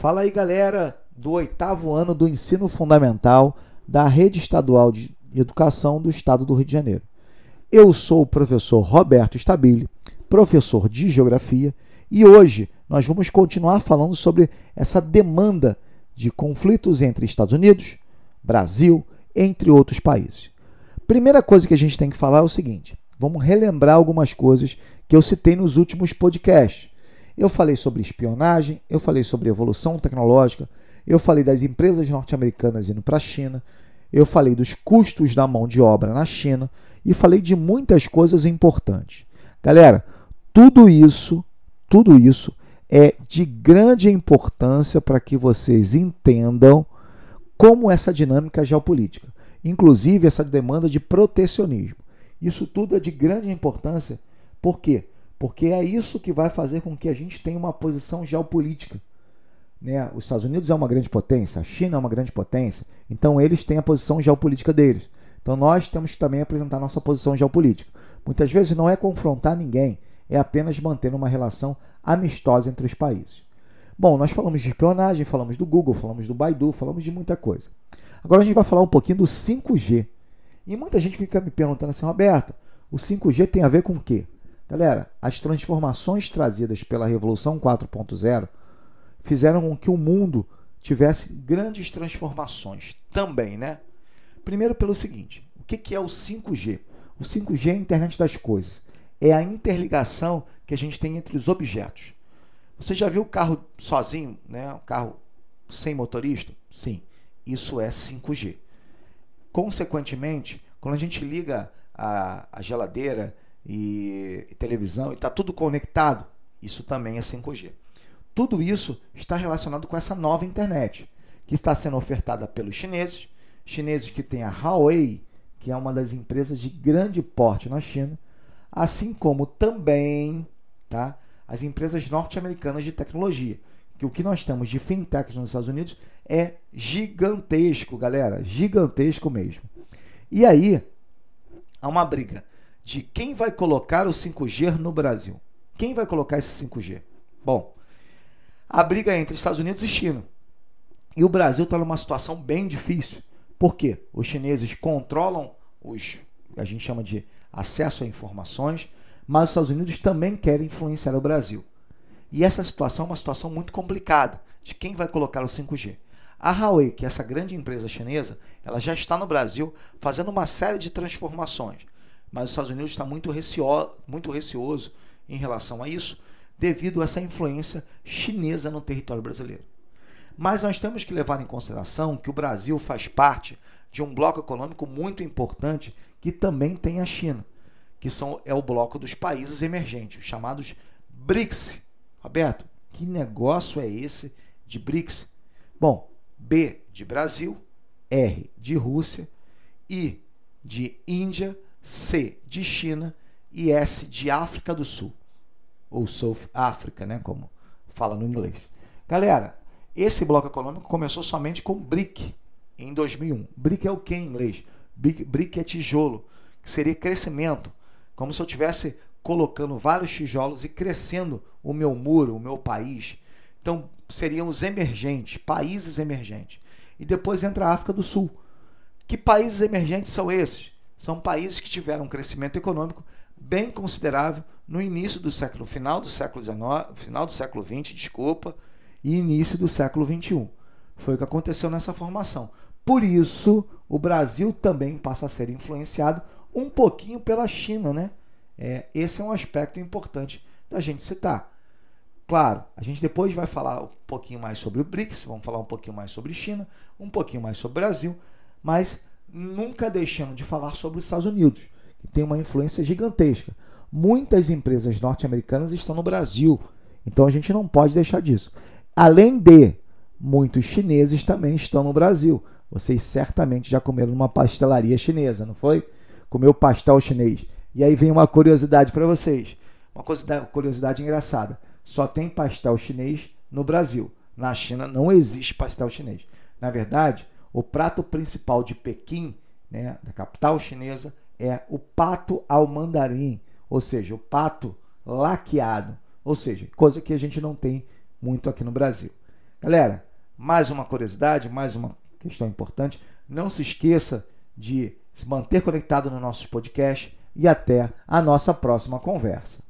Fala aí, galera do oitavo ano do ensino fundamental da Rede Estadual de Educação do Estado do Rio de Janeiro. Eu sou o professor Roberto Stabile, professor de Geografia, e hoje nós vamos continuar falando sobre essa demanda de conflitos entre Estados Unidos, Brasil, entre outros países. Primeira coisa que a gente tem que falar é o seguinte: vamos relembrar algumas coisas que eu citei nos últimos podcasts. Eu falei sobre espionagem, eu falei sobre evolução tecnológica, eu falei das empresas norte-americanas indo para a China, eu falei dos custos da mão de obra na China e falei de muitas coisas importantes. Galera, tudo isso, tudo isso é de grande importância para que vocês entendam como essa dinâmica geopolítica, inclusive essa demanda de protecionismo. Isso tudo é de grande importância, por quê? Porque é isso que vai fazer com que a gente tenha uma posição geopolítica. Né? Os Estados Unidos é uma grande potência, a China é uma grande potência, então eles têm a posição geopolítica deles. Então nós temos que também apresentar nossa posição geopolítica. Muitas vezes não é confrontar ninguém, é apenas manter uma relação amistosa entre os países. Bom, nós falamos de espionagem, falamos do Google, falamos do Baidu, falamos de muita coisa. Agora a gente vai falar um pouquinho do 5G. E muita gente fica me perguntando assim, Roberto, o 5G tem a ver com o quê? Galera, as transformações trazidas pela Revolução 4.0 fizeram com que o mundo tivesse grandes transformações também, né? Primeiro pelo seguinte, o que é o 5G? O 5G é a internet das coisas. É a interligação que a gente tem entre os objetos. Você já viu o carro sozinho, né? Um carro sem motorista? Sim, isso é 5G. Consequentemente, quando a gente liga a, a geladeira e, televisão e está tudo conectado, isso também é 5G. Tudo isso está relacionado com essa nova internet, que está sendo ofertada pelos chineses, chineses que têm a Huawei, que é uma das empresas de grande porte na China, assim como também tá, as empresas norte-americanas de tecnologia. Que o que nós temos de fintechs nos Estados Unidos é gigantesco, galera, gigantesco mesmo. E aí há uma briga de quem vai colocar o 5G no Brasil. Quem vai colocar esse 5G? Bom, a briga é entre Estados Unidos e China. E o Brasil está numa situação bem difícil. Por quê? Os chineses controlam os, a gente chama de acesso a informações, mas os Estados Unidos também querem influenciar o Brasil. E essa situação é uma situação muito complicada de quem vai colocar o 5G. A Huawei, que é essa grande empresa chinesa, ela já está no Brasil fazendo uma série de transformações. Mas os Estados Unidos está muito, recio, muito receoso em relação a isso, devido a essa influência chinesa no território brasileiro. Mas nós temos que levar em consideração que o Brasil faz parte de um bloco econômico muito importante que também tem a China, que são, é o bloco dos países emergentes, os chamados BRICS. Roberto, que negócio é esse de BRICS? Bom, B de Brasil, R de Rússia, I de Índia, C de China e S de África do Sul ou South Africa, né, como fala no inglês. Galera, esse bloco econômico começou somente com BRIC em 2001. BRIC é o que em inglês? BRIC, BRIC é tijolo, que seria crescimento, como se eu tivesse colocando vários tijolos e crescendo o meu muro, o meu país. Então, seriam os emergentes, países emergentes. E depois entra a África do Sul. Que países emergentes são esses? São países que tiveram um crescimento econômico bem considerável no início do século final do século XIX, final do século XX, desculpa, e início do século XXI. Foi o que aconteceu nessa formação. Por isso, o Brasil também passa a ser influenciado um pouquinho pela China, né? É, esse é um aspecto importante da gente citar. Claro, a gente depois vai falar um pouquinho mais sobre o BRICS, vamos falar um pouquinho mais sobre China, um pouquinho mais sobre o Brasil, mas nunca deixando de falar sobre os Estados Unidos que tem uma influência gigantesca. Muitas empresas norte-americanas estão no Brasil, então a gente não pode deixar disso. Além de muitos chineses também estão no Brasil. Vocês certamente já comeram numa pastelaria chinesa, não foi? Comeu pastel chinês. E aí vem uma curiosidade para vocês. Uma curiosidade engraçada. Só tem pastel chinês no Brasil. Na China não existe pastel chinês. Na verdade, o prato principal de Pequim, né, da capital chinesa, é o pato ao mandarim, ou seja, o pato laqueado, ou seja, coisa que a gente não tem muito aqui no Brasil. Galera, mais uma curiosidade, mais uma questão importante. Não se esqueça de se manter conectado no nosso podcast e até a nossa próxima conversa.